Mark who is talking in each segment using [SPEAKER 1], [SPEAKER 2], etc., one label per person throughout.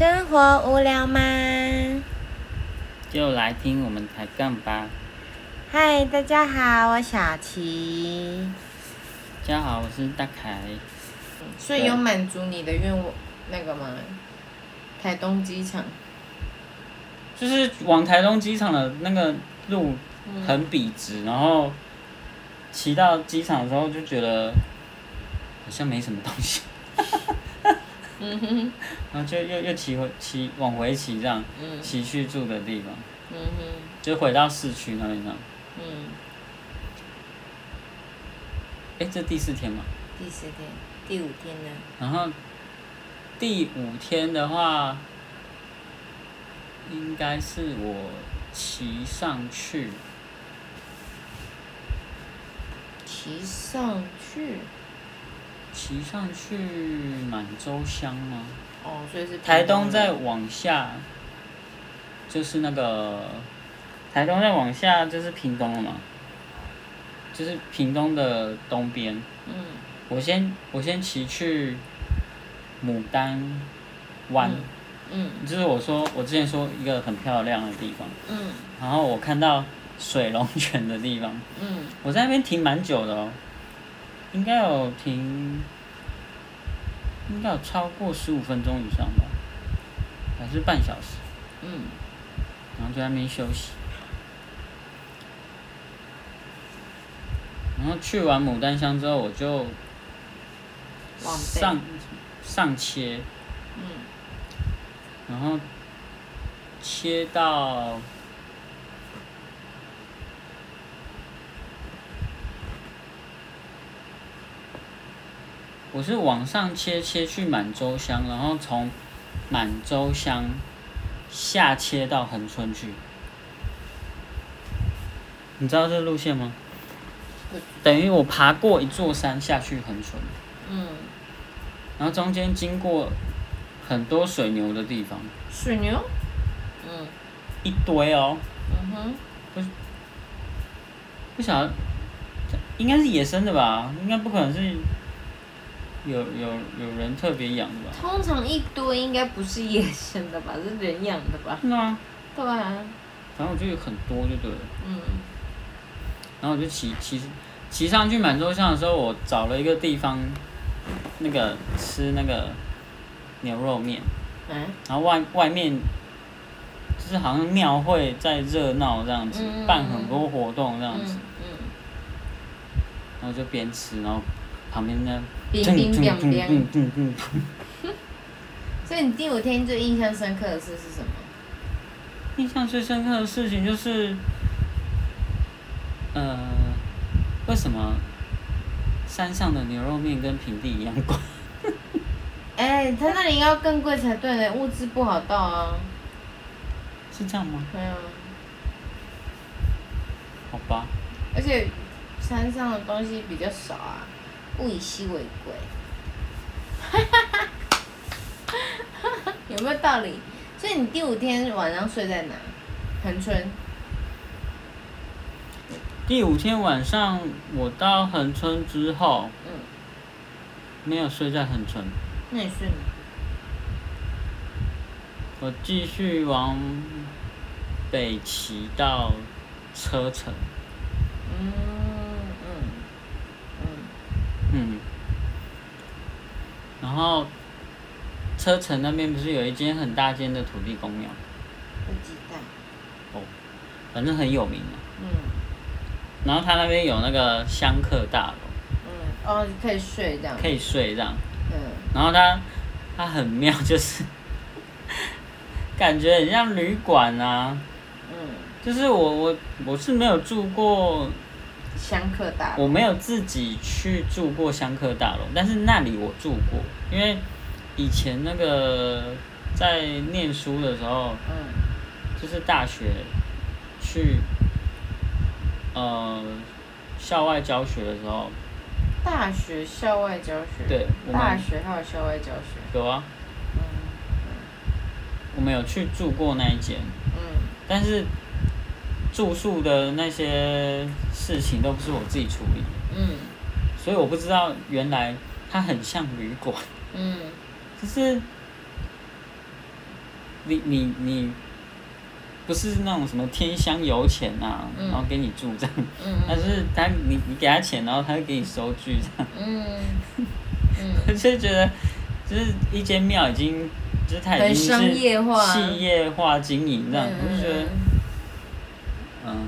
[SPEAKER 1] 生活无聊吗？
[SPEAKER 2] 就来听我们抬杠吧。
[SPEAKER 1] 嗨，大家好，我小琪。
[SPEAKER 2] 大家好，我是大凯。
[SPEAKER 1] 所以有满足你的愿望那个吗？台东机场。
[SPEAKER 2] 就是往台东机场的那个路很笔直，然后骑到机场的时候就觉得好像没什么东西。嗯哼，然后就又又骑回骑往回骑这样，骑去住的地方，嗯哼，就回到市区那边这样。嗯。哎，这第四天嘛。
[SPEAKER 1] 第四天，第五天呢？
[SPEAKER 2] 然后第五天的话，应该是我骑上去。
[SPEAKER 1] 骑上去。
[SPEAKER 2] 骑上去满洲乡吗？
[SPEAKER 1] 哦，所以是
[SPEAKER 2] 台东再往下，就是那个台东再往下就是屏东了嘛，就是屏东的东边。嗯。我先我先骑去牡丹湾。嗯。就是我说我之前说一个很漂亮的地方。嗯。然后我看到水龙泉的地方。嗯。我在那边停蛮久的哦。应该有停，应该有超过十五分钟以上吧，还是半小时。嗯。然后在那边休息。然后去完牡丹香之后，我就上上切。嗯。然后切到。我是往上切切去满洲乡，然后从满洲乡下切到横村去。你知道这路线吗？等于我爬过一座山下去横村。嗯。然后中间经过很多水牛的地方。
[SPEAKER 1] 水牛？嗯。
[SPEAKER 2] 一堆哦。嗯哼。不，不晓得，应该是野生的吧？应该不可能是。有有有人特别养的吧？
[SPEAKER 1] 通常一堆应该不是野生的吧，是人养的吧？
[SPEAKER 2] 是啊。
[SPEAKER 1] 对啊。
[SPEAKER 2] 反正我就有很多就对了。嗯。然后我就骑骑骑上去满洲巷的时候，我找了一个地方，那个吃那个牛肉面。嗯。然后外外面就是好像庙会在热闹这样子，办很多活动这样子。嗯。然后就边吃，然后旁边呢。冰冰冰
[SPEAKER 1] 冰。所以你第五天最印象深刻的事是什么？
[SPEAKER 2] 印象最深刻的事情就是，呃，为什么山上的牛肉面跟平地一样贵？
[SPEAKER 1] 哎，他那里要更贵才对呢，物资不好到啊。
[SPEAKER 2] 是这样吗？
[SPEAKER 1] 对啊。
[SPEAKER 2] 好吧。
[SPEAKER 1] 而且山上的东西比较少啊。物以稀为贵，有没有道理？所以你第五天晚上睡在哪？横村。
[SPEAKER 2] 第五天晚上我到恒春之后，嗯，没有睡在恒春。
[SPEAKER 1] 那你睡哪？
[SPEAKER 2] 我继续往北骑到车城。嗯。嗯，然后车城那边不是有一间很大间的土地公庙？
[SPEAKER 1] 不知道。
[SPEAKER 2] 哦，反正很有名嘛。嗯。然后他那边有那个香客大楼。
[SPEAKER 1] 嗯，哦，可以睡这样。
[SPEAKER 2] 可以睡这样。嗯。然后他，他很妙，就是感觉很像旅馆啊。嗯。就是我我我是没有住过。
[SPEAKER 1] 香客大
[SPEAKER 2] 楼，我没有自己去住过香客大楼，但是那里我住过，因为以前那个在念书的时候，嗯，就是大学去呃校外教学的时候，
[SPEAKER 1] 大学校外教学，
[SPEAKER 2] 对，我
[SPEAKER 1] 大学还有校外教学，
[SPEAKER 2] 有啊，嗯，我们有去住过那一间，嗯，但是。住宿的那些事情都不是我自己处理，嗯，所以我不知道原来它很像旅馆，嗯，就是你你你，不是那种什么天香油钱呐，然后给你住这样，但是他你你给他钱，然后他会给你收据这样。嗯。嗯，我就觉得，就是一间庙已经，就是他已经是企业化经营这样，我就觉得，嗯，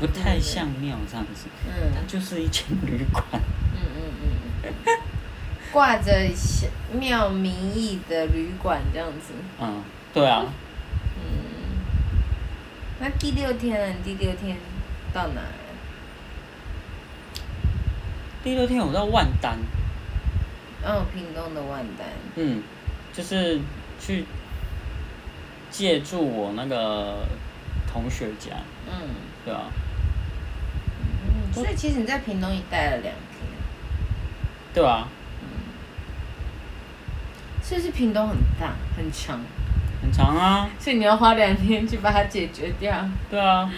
[SPEAKER 2] 不太像庙这样子，它就是一间旅馆。嗯嗯
[SPEAKER 1] 嗯。挂着庙名义的旅馆这样子。
[SPEAKER 2] 嗯，对啊。嗯。
[SPEAKER 1] 那第六天呢？第六天到哪？
[SPEAKER 2] 第六天我到万丹。
[SPEAKER 1] 哦，屏东的万丹。
[SPEAKER 2] 嗯，就是去借住我那个同学家。嗯。对啊。
[SPEAKER 1] 嗯，所以其实你在屏东也待了两天。
[SPEAKER 2] 对啊。
[SPEAKER 1] 所以是屏东很大很长，
[SPEAKER 2] 很长啊！
[SPEAKER 1] 所以你要花两天去把它解决掉。
[SPEAKER 2] 对啊，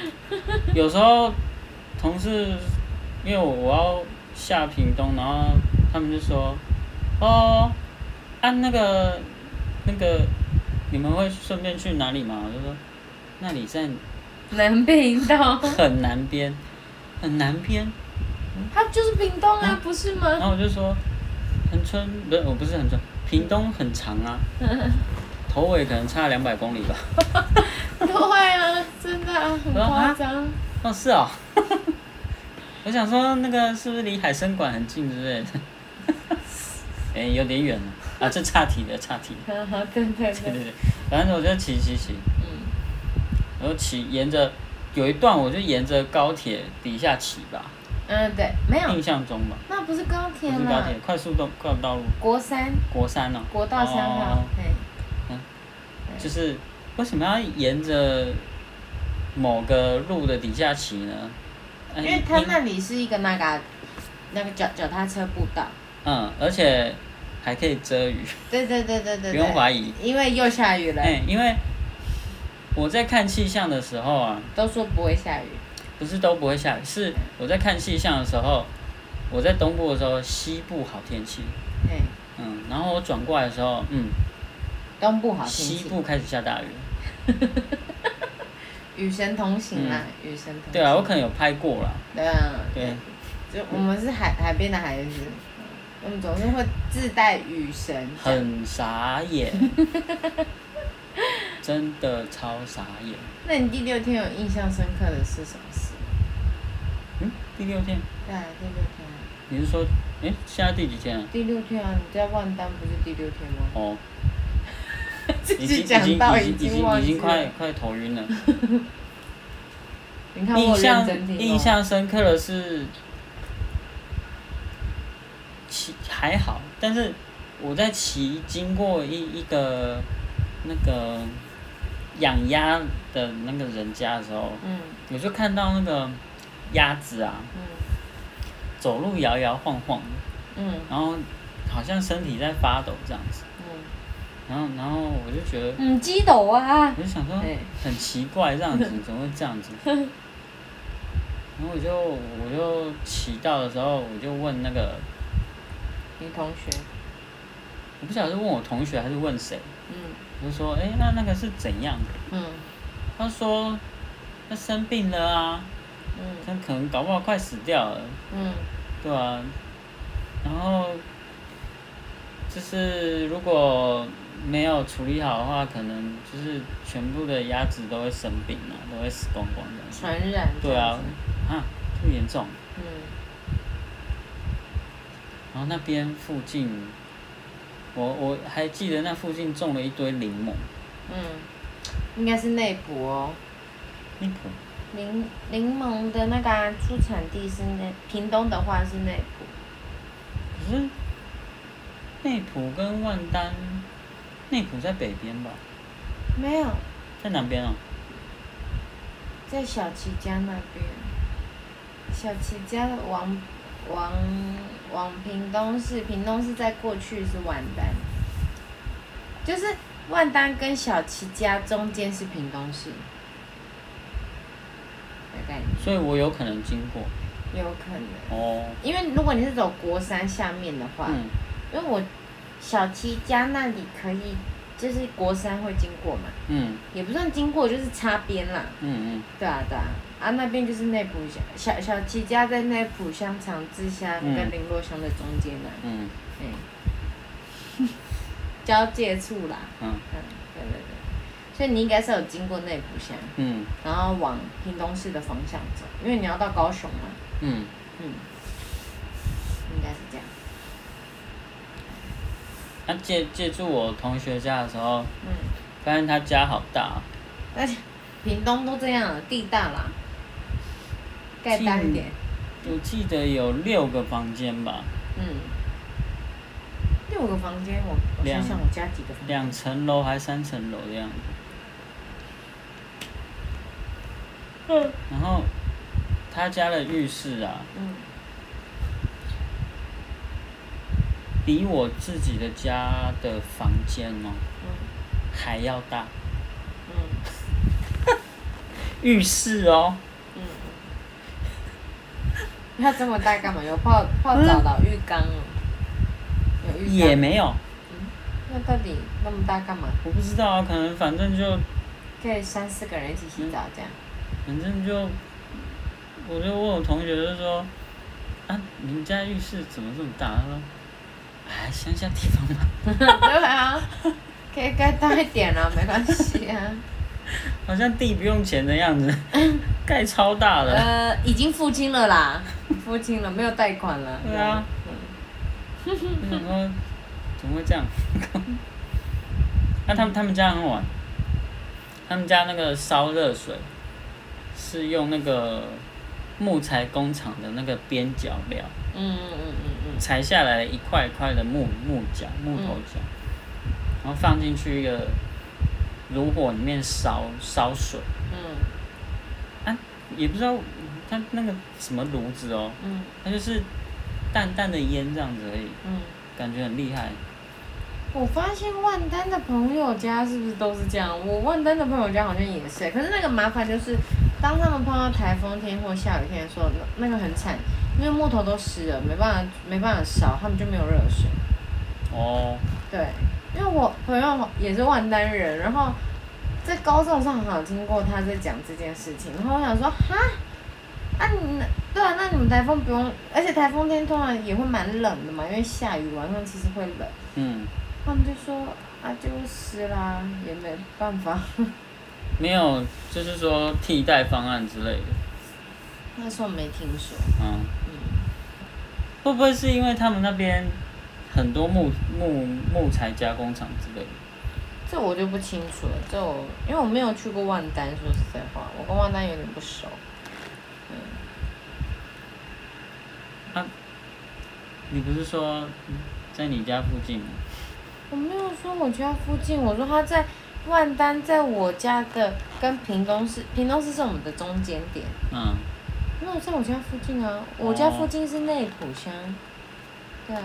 [SPEAKER 2] 有时候同事因为我我要下屏东，然后他们就说：“哦，按那个那个，你们会顺便去哪里吗？”我就说：“那里在
[SPEAKER 1] 南屏东，
[SPEAKER 2] 很南边，很南边。”
[SPEAKER 1] 它就是屏东啊，不是吗？
[SPEAKER 2] 然后我就说：“恒春不是，我不是横村。”屏东很长啊，头尾可能差两百公里吧。
[SPEAKER 1] 对啊，真的很夸张。
[SPEAKER 2] 哦，是哦。我想说，那个是不是离海参馆很近之类的？哎，有点远了啊！这岔题的岔题。
[SPEAKER 1] 对对对。对对对，
[SPEAKER 2] 反正我就骑骑骑。嗯。然后骑沿着有一段，我就沿着高铁底下骑吧。
[SPEAKER 1] 嗯，对，没有
[SPEAKER 2] 印象中吧？
[SPEAKER 1] 那不是高铁吗？
[SPEAKER 2] 不是高铁，快速道快速道路。
[SPEAKER 1] 国三。
[SPEAKER 2] 国三哦。
[SPEAKER 1] 国道三号。
[SPEAKER 2] 嗯。就是为什么要沿着某个路的底下骑呢？
[SPEAKER 1] 因为它那里是一个那个那个脚脚踏车步道。
[SPEAKER 2] 嗯，而且还可以遮雨。
[SPEAKER 1] 对对对对对。
[SPEAKER 2] 不用怀疑。
[SPEAKER 1] 因为又下雨了。
[SPEAKER 2] 哎，因为我在看气象的时候啊。
[SPEAKER 1] 都说不会下雨。
[SPEAKER 2] 不是都不会下雨，是我在看气象的时候，我在东部的时候，西部好天气。嗯，然后我转过来的时候，嗯。
[SPEAKER 1] 东部好天
[SPEAKER 2] 气。西部开始下大雨。
[SPEAKER 1] 与神同行啊，与神同。
[SPEAKER 2] 对啊，我可能有拍过了。
[SPEAKER 1] 对啊。对。就我们是海海边的孩子，我们总是会自带雨神。
[SPEAKER 2] 很傻眼。真的超傻眼。
[SPEAKER 1] 那你第六天有印象深刻的是什么事？
[SPEAKER 2] 嗯，第六天。
[SPEAKER 1] 对，第六天。
[SPEAKER 2] 你是说，哎，现在第几天啊？
[SPEAKER 1] 第六天啊，你在万丹不是第六天吗？
[SPEAKER 2] 哦。
[SPEAKER 1] 已经已经已经
[SPEAKER 2] 已经已经快快头晕了。
[SPEAKER 1] 印
[SPEAKER 2] 象印象深刻的是，骑还好，但是我在骑经过一一个。那个养鸭的那个人家的时候，嗯我就看到那个鸭子啊，走路摇摇晃晃。的，然后好像身体在发抖这样子，然后然后我就觉得，
[SPEAKER 1] 嗯，鸡抖啊，
[SPEAKER 2] 我就想说很奇怪这样子，怎么会这样子？然后我就我就骑到的时候，我就问那个
[SPEAKER 1] 你同学，
[SPEAKER 2] 我不晓得是问我同学还是问谁。我就说，哎，那那个是怎样？的？嗯，他说，他生病了啊，嗯，他可能搞不好快死掉了，嗯，对啊，然后，就是如果没有处理好的话，可能就是全部的鸭子都会生病啊，都会死光光的。
[SPEAKER 1] 传染。
[SPEAKER 2] 对啊，啊，这么严重。嗯。然后那边附近。我我还记得那附近种了一堆柠檬。
[SPEAKER 1] 嗯，应该是内埔哦。
[SPEAKER 2] 内埔。
[SPEAKER 1] 柠柠檬的那个出产地是内，屏东的话是内埔。
[SPEAKER 2] 可是，内埔跟万丹，内埔在北边吧？
[SPEAKER 1] 没有。
[SPEAKER 2] 在南边哦。
[SPEAKER 1] 在小齐家那边。小齐家的往。往往屏东市，屏东市在过去是万丹，就是万丹跟小齐家中间是屏东市，
[SPEAKER 2] 所以我有可能经过。
[SPEAKER 1] 有可能。哦。因为如果你是走国山下面的话，嗯，因为我小七家那里可以就是国三会经过嘛，
[SPEAKER 2] 嗯。
[SPEAKER 1] 也不算经过，就是擦边啦。
[SPEAKER 2] 嗯嗯。
[SPEAKER 1] 对啊对啊，啊那边就是内埔乡，小小七家在内埔乡长治乡
[SPEAKER 2] 嗯
[SPEAKER 1] 跟林落乡的中间呢、
[SPEAKER 2] 嗯。
[SPEAKER 1] 哎、交界处啦。
[SPEAKER 2] 嗯。
[SPEAKER 1] 嗯，对对对，所以你应该是有经过内湖线，
[SPEAKER 2] 嗯
[SPEAKER 1] 然后往屏东市的方向走，因为你要到高雄嘛。
[SPEAKER 2] 嗯，
[SPEAKER 1] 嗯，应该是这样。
[SPEAKER 2] 他借借住我同学家的时候，
[SPEAKER 1] 嗯，
[SPEAKER 2] 发现他家好大，
[SPEAKER 1] 而且屏东都这样了，地大啦，盖大一点。
[SPEAKER 2] 我记得有六个房间吧，
[SPEAKER 1] 嗯，六个房间，我我
[SPEAKER 2] 两
[SPEAKER 1] 想想我家几个房间？
[SPEAKER 2] 两层楼还三层楼的样子。
[SPEAKER 1] 嗯
[SPEAKER 2] 然后他家的浴室啊，
[SPEAKER 1] 嗯，
[SPEAKER 2] 比我自己的家的房间哦
[SPEAKER 1] 嗯
[SPEAKER 2] 还要大。
[SPEAKER 1] 嗯
[SPEAKER 2] 浴室哦，
[SPEAKER 1] 嗯。要这么大干嘛？有泡泡澡的浴缸哦。有浴缸。
[SPEAKER 2] 也没有，
[SPEAKER 1] 那到底那么大干嘛？
[SPEAKER 2] 我不知道啊，可能反正就
[SPEAKER 1] 可以三四个人一起洗澡这样。
[SPEAKER 2] 反正就，我就问我同学就说，啊，你们家浴室怎么这么大？他说，哎，乡下地方嘛，
[SPEAKER 1] 对啊，可以盖大一点啊，没关系啊。
[SPEAKER 2] 好像地不用钱的样子，盖超大的。
[SPEAKER 1] 呃，已经付清了啦，付清了，没有贷款了。
[SPEAKER 2] 对啊
[SPEAKER 1] 嗯。
[SPEAKER 2] 我想说，怎么会这样？那、他们他们家很晚，他们家那个烧热水是用那个木材工厂的那个边角料
[SPEAKER 1] 嗯嗯嗯嗯嗯
[SPEAKER 2] 裁下来一块一块的木木角木头角，然后放进去一个炉火里面烧烧水，
[SPEAKER 1] 嗯
[SPEAKER 2] 啊，也不知道它那个什么炉子哦，
[SPEAKER 1] 嗯
[SPEAKER 2] 它就是淡淡的烟这样子而已，
[SPEAKER 1] 嗯。
[SPEAKER 2] 感觉很厉害。
[SPEAKER 1] 我发现万丹的朋友家是不是都是这样？我万丹的朋友家好像也是，可是那个麻烦就是，当他们碰到台风天或下雨天的时候，那那个很惨，因为木头都湿了，没办法没办法烧，他们就没有热水。
[SPEAKER 2] 哦，
[SPEAKER 1] 对，因为我朋友也是万丹人，然后在高中上好像听过他在讲这件事情，然后我想说，哈，啊你对啊，那你们台风不用，而且台风天通常也会蛮冷的嘛，因为下雨晚上其实会冷。
[SPEAKER 2] 嗯，
[SPEAKER 1] 他们就说啊，就是湿啦，也没办法。
[SPEAKER 2] 没有，就是说替代方案之类的，
[SPEAKER 1] 那时候没听说。
[SPEAKER 2] 嗯，
[SPEAKER 1] 嗯，
[SPEAKER 2] 会不会是因为他们那边很多木木木材加工厂之类的？
[SPEAKER 1] 这我就不清楚了。这我因为我没有去过万丹，说实在话，我跟万丹有点不熟。嗯，
[SPEAKER 2] 你不是说在你家附近吗？
[SPEAKER 1] 我没有说我家附近，我说他在万丹，在我家的跟屏东市，屏东市是我们的中间点。
[SPEAKER 2] 嗯，
[SPEAKER 1] 那我在我家附近啊，我家附近是内埔乡。对啊，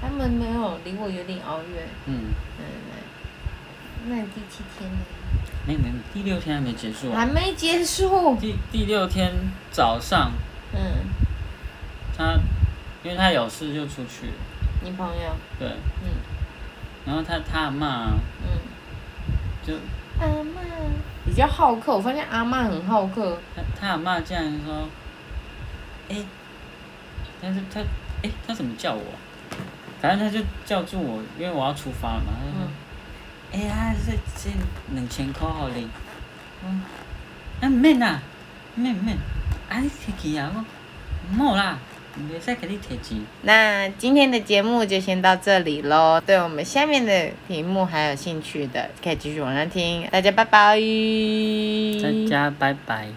[SPEAKER 1] 他们没有离我有点遥远。
[SPEAKER 2] 嗯，
[SPEAKER 1] 嗯，那那你第七天呢？
[SPEAKER 2] 没没没，第六天还没结束啊。
[SPEAKER 1] 还没结束。
[SPEAKER 2] 第第六天早上，
[SPEAKER 1] 嗯，
[SPEAKER 2] 他因为他有事就出去了，
[SPEAKER 1] 你朋友，
[SPEAKER 2] 对，
[SPEAKER 1] 嗯。
[SPEAKER 2] 然后他他阿嬷
[SPEAKER 1] 嗯，
[SPEAKER 2] 就
[SPEAKER 1] 阿妈比较好客，我发现阿妈很好客。
[SPEAKER 2] 他他阿嬷竟然说，哎、但是他哎、他怎么叫我啊、反正他就叫住我，因为我要出发了嘛。他就说
[SPEAKER 1] 嗯，
[SPEAKER 2] 哎呀，这这两千块互你。嗯，啊毋免啦，毋免毋免，啊你摕去啊，我毋好啦，
[SPEAKER 1] 那今天的节目就先到这里喽。对我们下面的题目还有兴趣的，可以继续往上听。大家拜拜。
[SPEAKER 2] 大家拜拜。